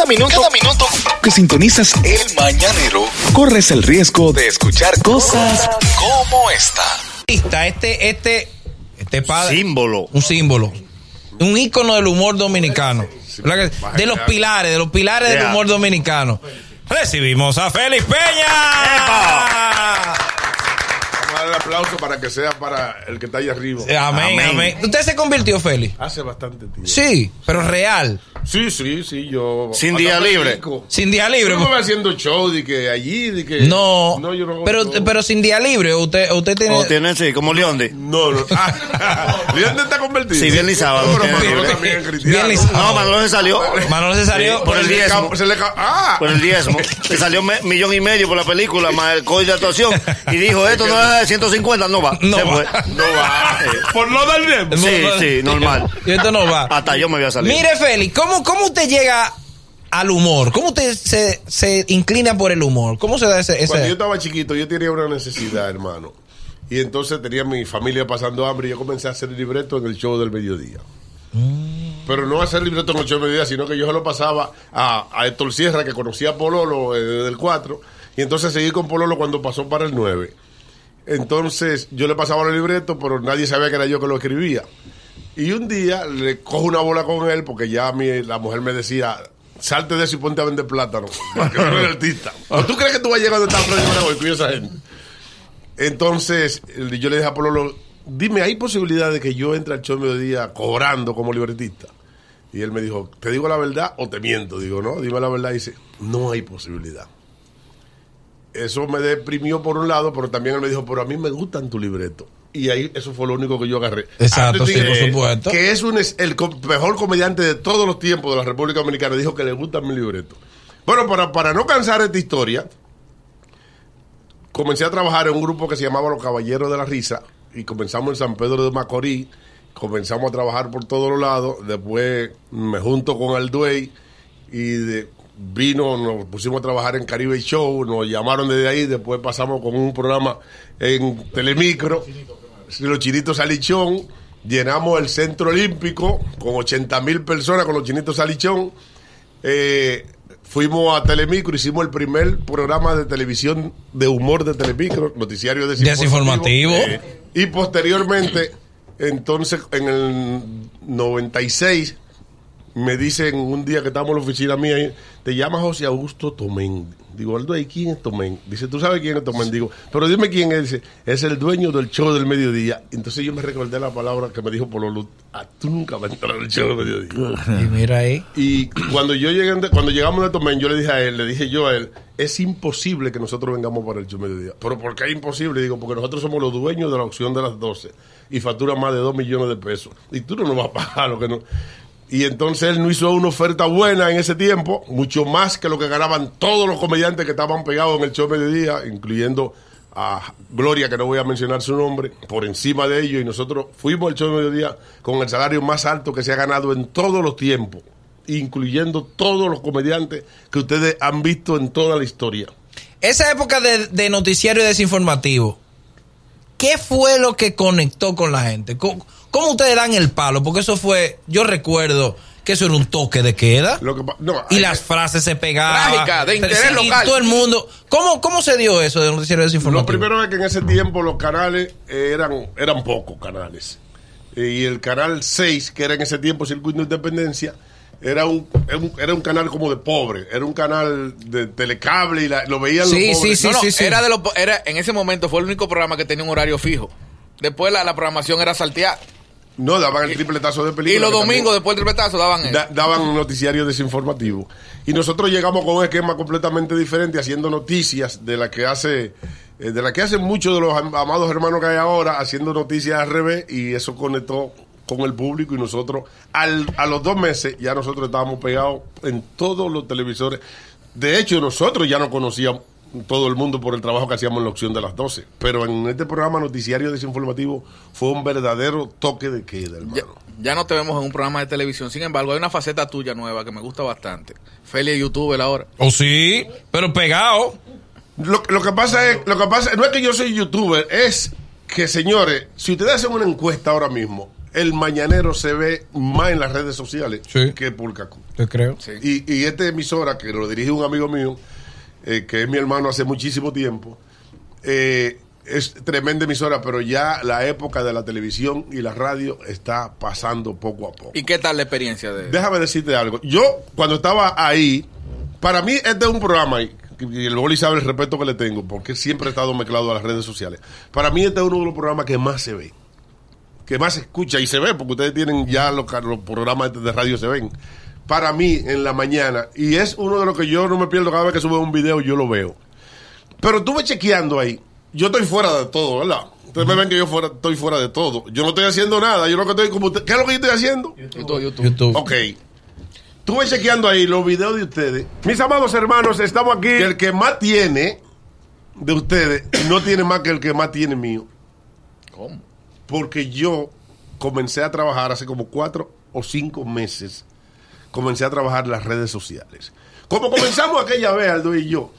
Cada minuto, cada minuto que sintonizas el mañanero, corres el riesgo de escuchar cosas como esta. Este, este, este padre. Símbolo. Un símbolo. Un ícono del humor dominicano. ¿Verdad que- De los pilares, de los pilares del humor dominicano. Recibimos a Félix Peña. Vamos a darle aplauso para que sea para el que está ahí arriba. Eh, Amén, amén. Amén. ¿Usted se convirtió, Félix? Hace bastante tiempo. Sí, pero real. Sí, sí, sí, yo. Sin día libre. Sin día Yo libre. no me voy haciendo show de que allí, de que. No, no yo no pero, show. pero sin día libre. Usted, usted tiene. O tiene, sí, como Leonde. No, no. Ah, ¿Dónde está convertido? Sí, viernes y sábado, Pero Manolo también cristiano. No, Manolo se salió Manolo se salió. por el Se diezmo. se le ah, por el diezmo. Le salió me- millón y medio por la película, más el código de actuación. Y dijo, esto no es de 150, no va. No se va. fue. no va. Por no dar tiempo. Sí, sí, normal. Y esto no va. Hasta yo me voy a salir. Mire, Félix, ¿cómo, ¿cómo usted llega al humor? ¿Cómo usted se, se inclina por el humor? ¿Cómo se da ese...? ese- Cuando yo estaba chiquito, yo tenía una necesidad, hermano. Y entonces tenía mi familia pasando hambre y yo comencé a hacer libreto en el show del mediodía. Pero no hacer libreto en el show del mediodía, sino que yo se lo pasaba a, a Héctor Sierra, que conocía a Pololo eh, desde el 4. Y entonces seguí con Pololo cuando pasó para el 9. Entonces yo le pasaba los libretos, pero nadie sabía que era yo que lo escribía. Y un día le cojo una bola con él, porque ya mi, la mujer me decía, salte de eso y ponte a vender plátano, porque no eres artista. ¿O tú crees que tú vas a llegar donde está hoy con esa gente? Entonces yo le dije a Pololo, dime, ¿hay posibilidad de que yo entre al show mediodía cobrando como libretista? Y él me dijo, ¿te digo la verdad o te miento? Digo, no, dime la verdad. Y dice, no hay posibilidad. Eso me deprimió por un lado, pero también él me dijo, pero a mí me gustan tu libreto. Y ahí eso fue lo único que yo agarré. Exacto, sí, por supuesto. Que es un, el mejor comediante de todos los tiempos de la República Dominicana. Dijo que le gusta mi libreto. Bueno, para, para no cansar esta historia, comencé a trabajar en un grupo que se llamaba Los Caballeros de la Risa y comenzamos en San Pedro de Macorís, comenzamos a trabajar por todos los lados, después me junto con el Duey y de- vino, nos pusimos a trabajar en Caribe Show, nos llamaron desde ahí, después pasamos con un programa en Telemicro, los Chinitos Salichón, llenamos el Centro Olímpico con 80 mil personas con los Chinitos Salichón. Eh, fuimos a Telemicro, hicimos el primer programa de televisión de humor de Telemicro, noticiario desinformativo. Desinformativo. Eh, y posteriormente, entonces, en el 96, me dicen un día que estamos en la oficina mía, te llama José Augusto Tomén. Digo, Aldo, ¿y quién es Tomén? Dice, ¿tú sabes quién es Tomén? Digo, pero dime quién es. Dice, es el dueño del show del mediodía. Entonces yo me recordé la palabra que me dijo Pololo, ah, tú nunca vas a entrar al show del mediodía. Y mira ahí. Y cuando yo llegué, cuando llegamos de Tomén, yo le dije a él, le dije yo a él, es imposible que nosotros vengamos para el show mediodía. Pero ¿por qué es imposible? Digo, porque nosotros somos los dueños de la opción de las 12 y factura más de 2 millones de pesos. Y tú no nos vas a pagar lo que no. Y entonces él no hizo una oferta buena en ese tiempo, mucho más que lo que ganaban todos los comediantes que estaban pegados en el show mediodía, incluyendo a Gloria, que no voy a mencionar su nombre, por encima de ellos. Y nosotros fuimos al show mediodía con el salario más alto que se ha ganado en todos los tiempos, incluyendo todos los comediantes que ustedes han visto en toda la historia. Esa época de, de noticiario desinformativo, ¿qué fue lo que conectó con la gente? ¿Cómo, cómo ustedes dan el palo? Porque eso fue, yo recuerdo que eso era un toque de queda. Lo que pa- no, y hay- las frases se pegaban. Trágica, de interés Sí, y todo el mundo. ¿Cómo, ¿Cómo se dio eso de noticiario Lo desinformativo? primero es que en ese tiempo los canales eran, eran pocos canales. Eh, Y el canal 6, que era en ese tiempo Circuito de Independencia, era un, era un, un canal como de pobre. Era un canal de telecable y la- lo veían Sí, los pobres. sí, No, no, sí, sí. Era de los, era, en ese momento fue el único programa que tenía un horario fijo. Después la, la programación era saltear. No, daban el tripletazo de película. Y los también domingos después del tripetazo daban eso. da- daban un noticiario desinformativo. Y nosotros llegamos con un esquema completamente diferente, haciendo noticias de la que hace... eh, De la que hacen muchos de los am- amados hermanos que hay ahora, haciendo noticias al revés, y eso conectó con el público y nosotros, al, a los dos meses, ya nosotros estábamos pegados en todos los televisores. De hecho, nosotros ya no conocíamos todo el mundo por el trabajo que hacíamos en la opción de las 12. Pero en este programa Noticiario Desinformativo fue un verdadero toque de queda, hermano. Ya, ya no te vemos en un programa de televisión. Sin embargo, hay una faceta tuya nueva que me gusta bastante. Feli es youtuber ahora. Oh, sí, pero pegado. Lo, lo que pasa es, lo que pasa no es que yo soy youtuber, es que señores, si ustedes hacen una encuesta ahora mismo el mañanero se ve más en las redes sociales Sí. que por Cacú. Te creo. Sí. Y, y esta emisora, que lo dirige un amigo mío, eh, que es mi hermano hace muchísimo tiempo, eh, es tremenda emisora, pero ya la época de la televisión y la radio está pasando poco a poco. ¿Y qué tal la experiencia de Déjame decirte algo. Yo, cuando estaba ahí, para mí este es un programa, y el Boli sabe el respeto que le tengo, porque siempre he estado mezclado a las redes sociales. Para mí este es uno de los programas que más se ve, que más se escucha y se ve, porque ustedes tienen ya los programas de radio se ven. Para mí, en la mañana, y es uno de los que yo no me pierdo cada vez que sube un video, yo lo veo. Pero estuve chequeando ahí. Yo estoy fuera de todo, ¿verdad? Ustedes me ven que yo fuera, estoy fuera de todo. Yo no estoy haciendo nada. Yo lo que estoy como usted- ¿Qué es lo que yo estoy haciendo? YouTube? YouTube. YouTube. Ok. Estuve chequeando ahí los videos de ustedes. Mis amados hermanos, estamos aquí. Que el que más tiene de ustedes no tiene más que el que más tiene mío. ¿Cómo? Porque yo comencé a trabajar hace como cuatro o cinco meses. Comencé a trabajar las redes sociales. Como comenzamos aquella vez, Aldo y yo.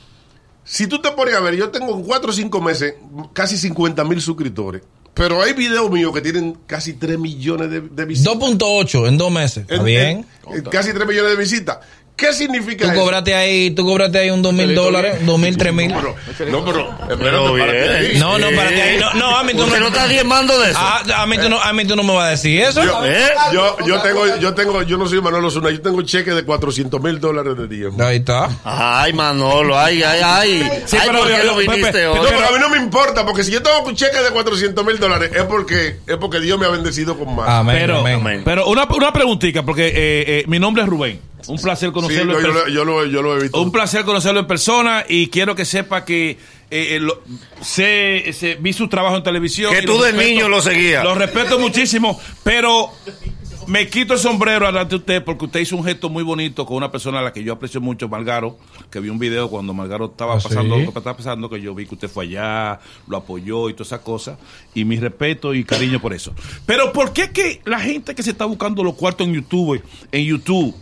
Si tú te pones a ver, yo tengo en cuatro o cinco meses casi 50 mil suscriptores. Pero hay videos míos que tienen casi 3 millones de, de visitas. 2.8 en dos meses. Está En- bien. en- en casi 3 millones de visitas. ¿Qué significa Tú eso? cobraste ahí, tú cobraste ahí un dos mil dólares, dos mil, tres mil. No, pero, no, pero, espérate, Pero párate bien. ahí. No, no, párate ahí. No, no, a mí tú ¿Usted no- no está diezmando de eso? Ah, a mí tú no, a mí tú no me vas a decir eso. Yo, ¿Eh? yo, yo tengo, yo tengo, yo no soy Manuel Osuna, yo tengo cheque de 400 mil dólares de diezmo. Ahí está. Ay, Manolo, ay, ay, ay. Sí, ay, pero ¿por qué yo- lo Pepe, viniste pero- hoy? No, pero a mí no me importa, porque si yo tengo un cheque de 400 mil dólares es porque, es porque Dios me ha bendecido con más. Amén, Pero, amén. amén. pero una, una preguntita, porque eh, eh, mi nombre es Rubén. Un placer Sí, conocerlo. yo, en yo persona. lo, yo, lo, yo lo he visto. Un placer conocerlo en persona y quiero que sepa que eh, eh, lo- sé- sé- vi su trabajo en televisión. Que tú de niño lo seguías. Lo respeto muchísimo, pero me quito el sombrero delante de usted porque usted hizo un gesto muy bonito con una persona a la que yo aprecio mucho, Margaro, que vi un video cuando Margaro estaba ¿Ah, pasando sí? lo que estaba pasando, que yo vi que usted fue allá, lo apoyó y todas esas cosas, y mi respeto y cariño por eso. Pero ¿por qué que la gente que se está buscando los cuartos en YouTube, en YouTube,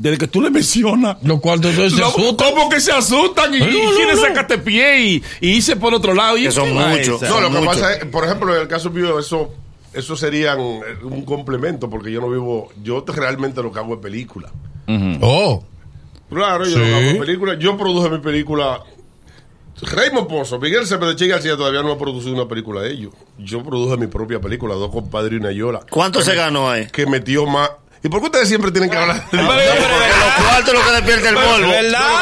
desde que tú le mencionas, Los cuartos se lo- asustan. ¿Cómo que se asustan? Y, y no, quieren no, no. sacarte pie y, y irse por otro lado. Y Que son ¿qué va muchos. No, lo que mucho. pasa es, por ejemplo, en el caso mío, eso, eso sería un, un complemento, porque yo no vivo, yo realmente lo que hago es película. Oh. Claro, yo Sí. lo que hago es película. Yo produje mi película. Raymond Pozo, Miguel Cepeda Che García todavía no ha producido una película de ellos. Yo produje mi propia película, Dos compadres y una yola. ¿Cuánto se ganó ahí? Que metió más. ¿Y por qué ustedes siempre tienen que hablar de Porque los cuartos es lo que despierta el Pero, polvo. lo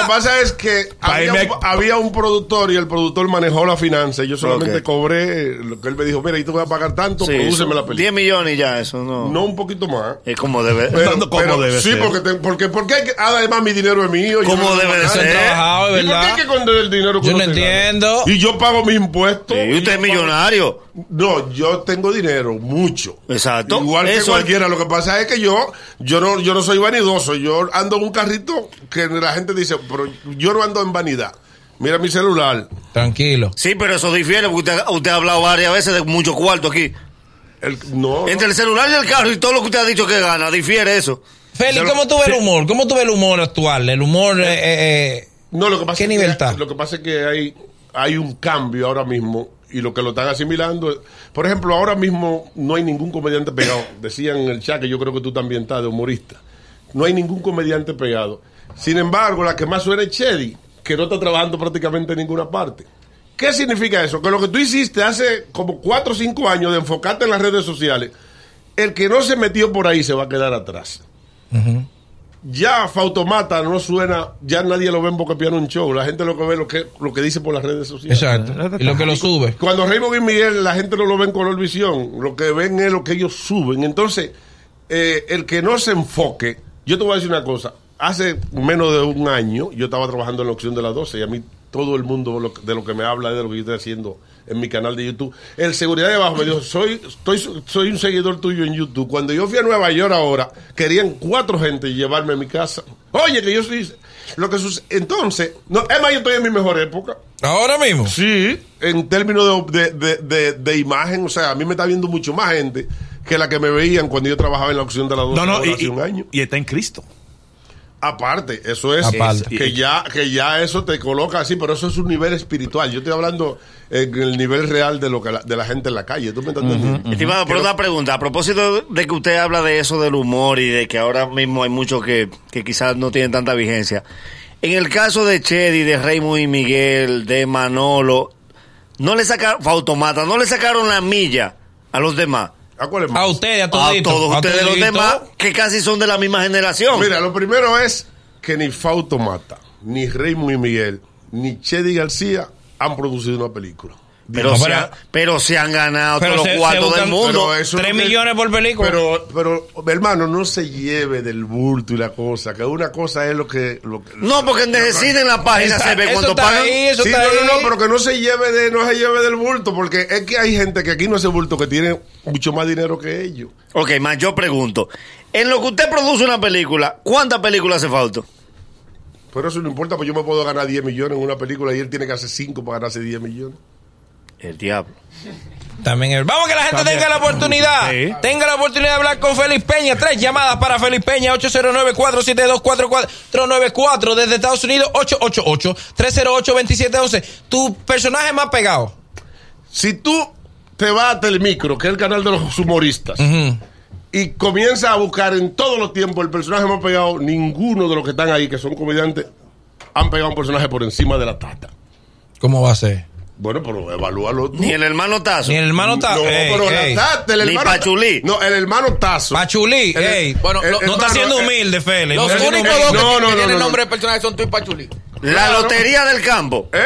que pasa es que había un, había un productor y el productor manejó la finanza. y Yo solamente Ok. cobré lo que él me dijo: Mira, y tú vas a pagar tanto, Sí, prodúceme eso, la 10 película. millones y ya, eso no. No un poquito más. Es como debe. Pero, Tanto como pero debe sí, ser. porque, te- porque, porque hay que, además mi dinero es mío. yo ¿Cómo no debe de ser? trabajado, ¿Y por qué hay que esconder el dinero que Yo no gana? entiendo. Y yo pago mis impuestos. Sí, usted es millonario. No, yo tengo dinero, mucho. Exacto. Igual que Eso- cualquiera. Lo que pasa es que yo, yo no, yo no soy vanidoso. Yo ando en un carrito que la gente dice, pero yo no ando en vanidad. Mira mi celular. Tranquilo. Sí, pero eso difiere porque usted, usted ha hablado varias veces de mucho cuarto aquí. El, no. Entre el celular y el carro y todo lo que usted ha dicho que gana, difiere eso. Feli, ¿cómo tú ves el humor? ¿Cómo tú ves el humor actual? El humor, eh, eh, eh, No, lo que pasa ¿Qué es nivel que, está? Lo que pasa es que hay, hay un cambio ahora mismo y lo que lo están asimilando. Por ejemplo, ahora mismo no hay ningún comediante pegado. Decían en el chat que yo creo que tú también estás de humorista. No hay ningún comediante pegado. Sin embargo, la que más suena es Chedi, que no está trabajando prácticamente en ninguna parte. ¿Qué significa eso? Que lo que tú hiciste hace como 4 o 5 años de enfocarte en las redes sociales, el que no se metió por ahí se va a quedar atrás ya Fautomata no suena, ya nadie lo ve en Boca Piano un show, la gente lo que ve lo que lo que dice por las redes sociales. exacto. Y lo que lo sube. Cuando Raymond y Miguel la gente no lo ve en color visión, lo que ven es lo que ellos suben. Entonces, eh, el que no se enfoque, yo te voy a decir una cosa, hace menos de un año yo estaba trabajando en la opción de las 12 y a mí todo el mundo lo- de lo que me habla es de lo que yo estoy haciendo en mi canal de YouTube. El seguridad de abajo me dijo, soy, estoy, soy un seguidor tuyo en YouTube. Cuando yo fui a Nueva York ahora, querían cuatro gente llevarme a mi casa. Oye, que yo soy... Lo que sucede, entonces, no, es más, yo estoy en mi mejor época. Ahora mismo. Sí, en términos de, de, de, de imagen, o sea, a mí me está viendo mucho más gente que la que me veían cuando yo trabajaba en la opción de la 12 No, no, y, hace un año. y está en Cristo. Aparte, eso es Aparte. que ya que ya eso te coloca así, pero eso es un nivel espiritual. Yo estoy hablando en el nivel real de lo que la, de la gente en la calle. ¿Tú me estás entendiendo? Estimado, pero una pregunta. A propósito de que usted habla de eso del humor y de que ahora mismo hay muchos que, que quizás no tienen tanta vigencia. En el caso de Chedi, de Raymond y Miguel, de Manolo, no le sacaron, Fautomata, no le sacaron la milla a los demás. ¿A cuál es más? A ustedes, a A todos a ustedes los demás, que casi son de la misma generación. Mira, lo primero es que ni Fauto Mata, ni Raymond y Miguel, ni Chedi García han producido una película. Pero, No, se pero- se han ganado todos los cuartos se del mundo. Tres millones por película. Pero, pero, hermano, no se lleve del bulto y la cosa, que una cosa es lo que... Lo, No, porque en deciden la página Esa- se ve eso cuánto está pagan. ahí, eso Sí, está no, no, no, pero que no se lleve de, no se lleve del bulto, porque es que hay gente que aquí no hace bulto, que tiene mucho más dinero que ellos. Ok, más yo pregunto. En lo que usted produce una película, ¿cuántas películas hace falta? Pero eso no importa, pues yo me puedo ganar 10 millones en una película y él tiene que hacer 5 para ganarse 10 millones. El diablo. También el- Vamos que la gente También. tenga la oportunidad. Sí. Tenga la oportunidad de hablar con Félix Peña. Tres llamadas para Félix Peña. 809-472-4494. Desde Estados Unidos, 888-308-2711. Tu personaje más pegado. Si tú te vas a Telemicro, que es el canal de los humoristas, y comienzas a buscar en todos los tiempos el personaje más pegado, ninguno de los que están ahí, que son comediantes, han pegado un personaje por encima de la tata. ¿Cómo va a ser? Bueno, pero evalúalo tú. Ni el hermano Tazo. Ni el hermano está. No, pero la tata, el Ni hermano. Pachulí. No, el hermano Tazo. Pachulí, El- ey. Bueno, el- no está hermano, siendo eh, humilde, Félix. Los No está siendo únicos dos que, No, no, que no, tienen no, nombre no. de personaje son tú y Pachuli. La Claro. lotería del campo. ¿Eh?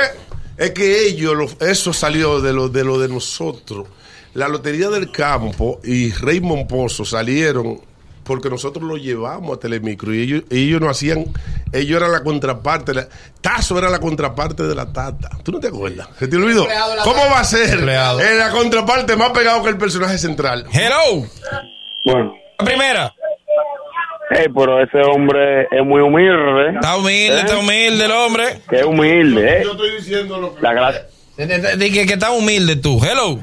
Es que ellos, lo- eso salió de lo, de lo de nosotros. La Lotería del Campo y Raymond Pozo salieron porque nosotros lo llevamos a Telemicro y ellos, y ellos no hacían, ellos eran la contraparte, la- Tazo era la contraparte de la Tata. ¿Tú no te acuerdas? ¿Se te olvidó? ¿Cómo va a ser? Empleado. Es la contraparte más pegado que el personaje central. Hello. Bueno, La primera. hey, pero ese hombre es muy humilde, ¿eh? Está humilde, está humilde el hombre. Que humilde, ¿eh? Yo estoy diciendo lo que... La gracia. Dije que está humilde tú. Hello.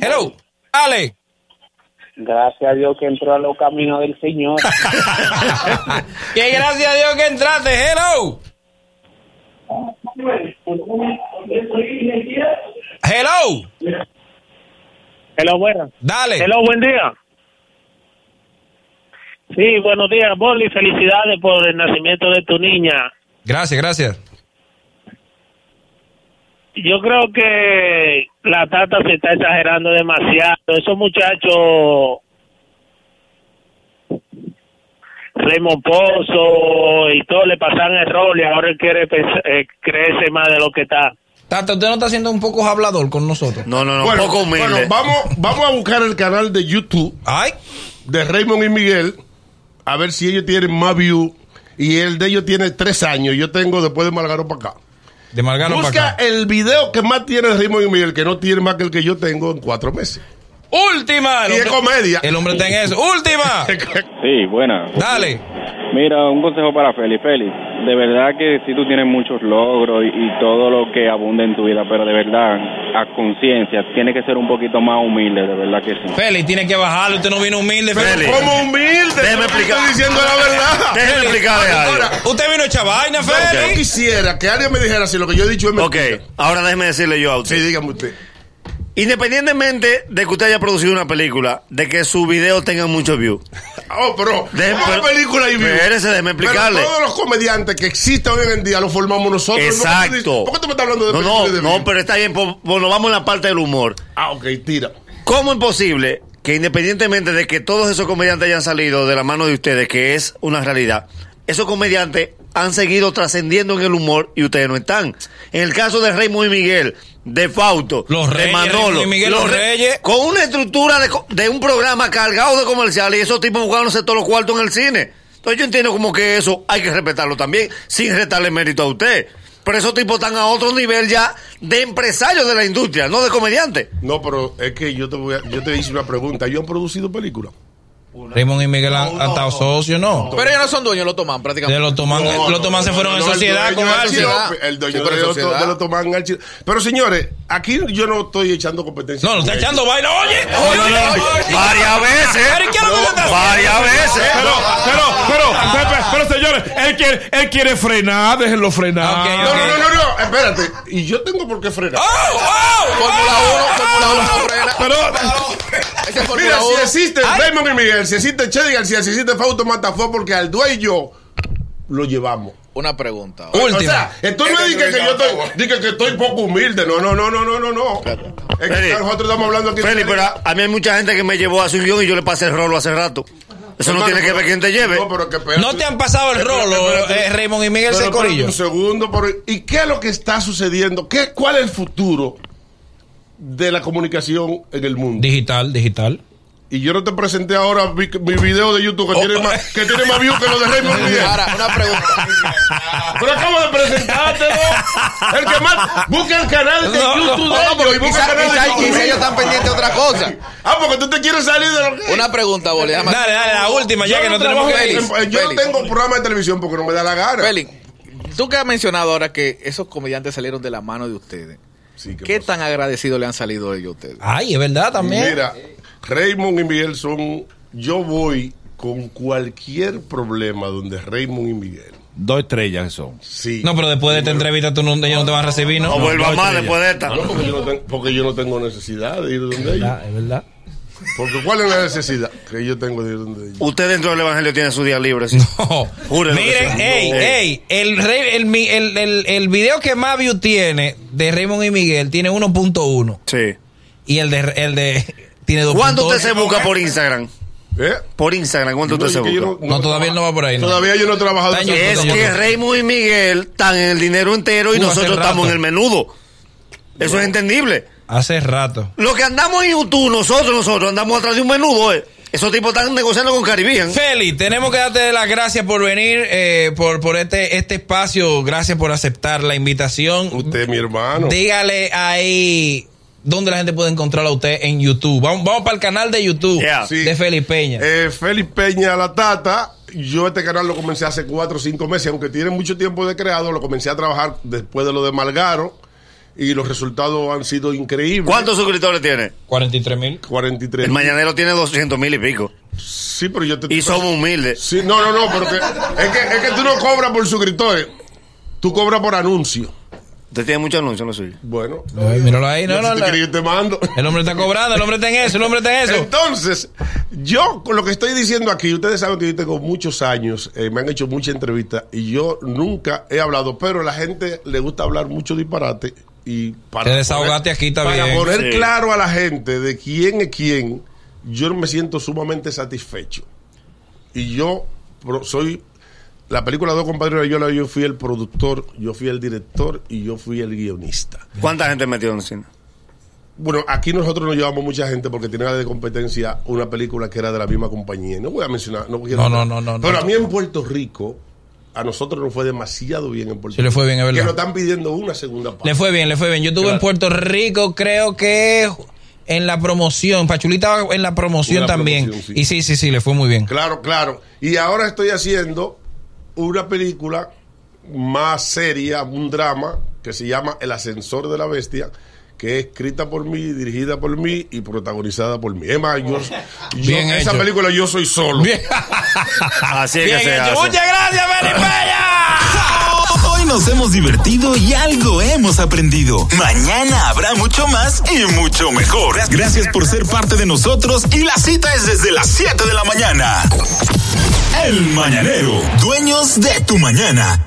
Hello. Ale. Gracias a Dios que entró a los caminos del Señor. Que gracias a Dios que entraste. Hello. Hello. Hello, buenas. Dale. Hello, buen día. Sí, buenos días, Bolly. Felicidades por el nacimiento de tu niña. Gracias, gracias. Yo creo que la tata se está exagerando demasiado. Esos muchachos, Raymond Pozo y todo le pasan error y ahora él quiere eh, creerse más de lo que está. Tata, usted no está siendo un poco hablador con nosotros. No, no, no, Bueno, poco humilde. bueno, vamos, vamos a buscar el canal de YouTube Ay. de Raymond y Miguel a ver si ellos tienen más views y el de ellos tiene tres años. Yo tengo después de Malgaro para acá. De para Busca acá. el video que más tiene Raymond y Miguel, que no tiene más que el que yo tengo en cuatro meses. Última. El Y es hombre- comedia. El hombre está en eso. Última. Sí, buena. Dale. Mira, un consejo para Félix. Félix, de verdad que si tú tienes muchos logros y, y todo lo que abunda en tu vida, pero de verdad, a conciencia, tienes que ser un poquito más humilde, de verdad que sí. Félix, tiene que bajarlo. Usted no vino humilde. Félix. Como humilde. Déjeme yo explicar. Estoy diciendo la verdad. Déjeme explicarle algo. Ahora, Usted vino hecha vaina, yo Félix. quisiera que alguien me dijera si lo que yo he dicho es Ok, mentira. ahora déjeme decirle yo a usted. Sí, dígame usted. Independientemente de que usted haya producido una película, de que su video tenga muchos views. Oh, pero Déjeme- ¿cuál película y views? Espérese, déjeme explicarle. Pero todos los comediantes que existen hoy en día los formamos nosotros. ¿no? Exacto. ¿Por qué tú me estás hablando de No, películas no, de no, pero está bien, pues, bueno, vamos en la parte del humor. Ah, ok, tira. ¿Cómo es posible que independientemente de que todos esos comediantes hayan salido de la mano de ustedes, que es una realidad, esos comediantes han seguido trascendiendo en el humor y ustedes no están? En el caso de Raymond y Miguel, de Fausto, Los de Reyes, Manolo, y Miguel, los Re- Reyes. con una estructura de, co- de un programa cargado de comerciales y esos tipos jugándose todos los cuartos en el cine. Entonces yo entiendo como que eso hay que respetarlo también, sin restarle mérito a usted. Pero esos tipos están a otro nivel ya de empresarios de la industria, no de comediantes. No, pero es que yo te voy a, yo te hice una pregunta. ¿Yo han producido películas? Raymond y Miguel han, han estado socios, ¿no? Pero ellos no son dueños, lo toman prácticamente. De los Tomán, No, los Tomán se no, fueron no, en sociedad con Archie. El dueño de los sociedad. de los Tomán Archie. Pero señores, aquí yo no estoy echando competencia. No, no está echando vaina. Oye, oye, oye, oye. Varias veces. Varias veces. Pero, pero, pero, pero, pero, señores, él quiere, él quiere frenar, déjenlo frenar. Ok, No, no, no, no, no, espérate. Y yo tengo por qué frenar. ¡Oh, wow! Fórmula 1, Fórmula 1 no frena. Pero, es Mira, si 1. existe Raymond y Miguel, si existe Chedi García, si existe Fausto Mata, fue porque al dueño lo llevamos. Una pregunta. Última. O sea, esto no es de que, que yo estoy, de que, estoy poco humilde. No, no, no, no, no, no, no. Es que Feli, nosotros estamos hablando aquí. Feli, pero a, a mí hay mucha gente que me llevó a su guion y yo le pasé el rolo hace rato. Eso no tiene que ver quién te lleve. No, pero que espérate. No te han pasado el Espérate, rolo, espérate. eh, Raymond y Miguel Secorillo. Un segundo, pero ¿y qué es lo que está sucediendo? ¿Qué, ¿Cuál es el futuro de la comunicación en el mundo? Digital, digital. Y yo no te presenté ahora mi, mi video de YouTube que, Oh. tiene más, que tiene más views que lo de Raymond Miguel. Ahora, una pregunta. Pero acabo de presentártelo. El que más. Busca el canal de No, YouTube No, de no, porque ellos y busca quizá, el canal quizá- de YouTube. ellos están pendientes de otra cosa. Ah, porque tú te quieres salir de lo que. Una pregunta, Boli. Dale, dale, la última, ya Yo que no tenemos que ir. Félix, Yo no Félix. tengo programa de televisión porque no me da la gana. Feli, tú que has mencionado ahora que esos comediantes salieron de la mano de ustedes. Sí, ¿qué ¿Qué pasa? tan agradecidos le han salido ellos a ustedes? Ay, es verdad también. Mira, Raymond y Miguel son. Yo voy con cualquier problema donde Raymond y Miguel. dos estrellas son. Sí. No, pero después de esta entrevista tú no, ellos no te van a recibir, ¿no? No vuelva más después de esta. No, porque, yo no tengo, porque yo no tengo necesidad de ir donde ellos. verdad, es verdad. Porque ¿cuál es la necesidad que yo tengo de ir donde ellos? Usted dentro del evangelio tiene su día libre. ¿sí? No. Júrelo que Miren, ey, No. ey, el, rey- el, el, el, el video que más view tiene de Raymond y Miguel tiene 1.1 Sí. y el de, el de tiene 2.8. ¿Cuánto usted se busca por Instagram? ¿Eh? Por Instagram, ¿cuánto No, usted se busca? No, todavía no va por ahí, ¿no? Todavía yo no he trabajado. En Es que Raymond y Miguel están en el dinero entero y nosotros estamos en el menudo. Eso es entendible. Hace rato. Lo que andamos en YouTube, nosotros, nosotros andamos atrás de un menudo, eh. Esos tipos están negociando con Caribbean. Feli, tenemos que darte las gracias por venir, eh, por, por este, este espacio. Gracias por aceptar la invitación. Usted, mi hermano. Dígale ahí dónde la gente puede encontrarlo a usted en YouTube. Vamos, vamos para el canal de YouTube Yeah. Sí. de Feli Peña. Eh, Félix Peña La Tata. Yo este canal lo comencé hace cuatro o cinco meses, aunque tiene mucho tiempo de creado, lo comencé a trabajar después de lo de Malgaro y los resultados han sido increíbles. ¿Cuántos suscriptores tiene? 43 mil. 43. El mañanero tiene 200 mil y pico. Sí, pero yo te Y somos humildes. Sí, no, no, no, porque es que, es que tú no cobras por suscriptores, tú cobras por anuncio. Usted tiene muchos anuncios, no suyo. Bueno, Ay, míralo ahí. No, no, si te no. quería, yo te mando. El hombre está cobrando, el hombre está en eso, el hombre está en eso. Entonces, yo con lo que estoy diciendo aquí, ustedes saben que yo tengo muchos años, eh, me han hecho muchas entrevistas y yo nunca he hablado, pero a la gente le gusta hablar mucho disparate y para Te desahogaste aquí, está para poner Sí. claro a la gente de quién es quién, yo me siento sumamente satisfecho. Y yo soy la película Dos Compadres de Yola, yo fui el productor, yo fui el director y yo fui el guionista. ¿Cuánta gente metió en el cine? Bueno, aquí nosotros nos llevamos mucha gente porque tiene de competencia una película que era de la misma compañía. No voy a mencionar, no quiero No, no, no, no, Pero no. a mí en Puerto Rico, a nosotros nos fue demasiado bien en Puerto Sí, le fue bien, es Que verdad. nos están pidiendo una segunda parte. Le fue bien, le fue bien. Yo estuve en. Puerto Rico, creo que en la promoción. Pachulita en la promoción también. promoción, sí. Y sí, sí, sí, le fue muy bien. Claro, claro. Y ahora estoy haciendo una película más seria, un drama, que se llama El ascensor de la bestia, que es escrita por mí, dirigida por mí y protagonizada por mí. Es más, yo, yo- Bien esa película yo soy solo. Bien, Así es bien que se hace. Muchas gracias, Feli Peña. Hoy nos hemos divertido y algo hemos aprendido. Mañana habrá mucho más y mucho mejor. Gracias por ser parte de nosotros y la cita es desde las 7 de la mañana. El Mañanero, dueños de tu mañana.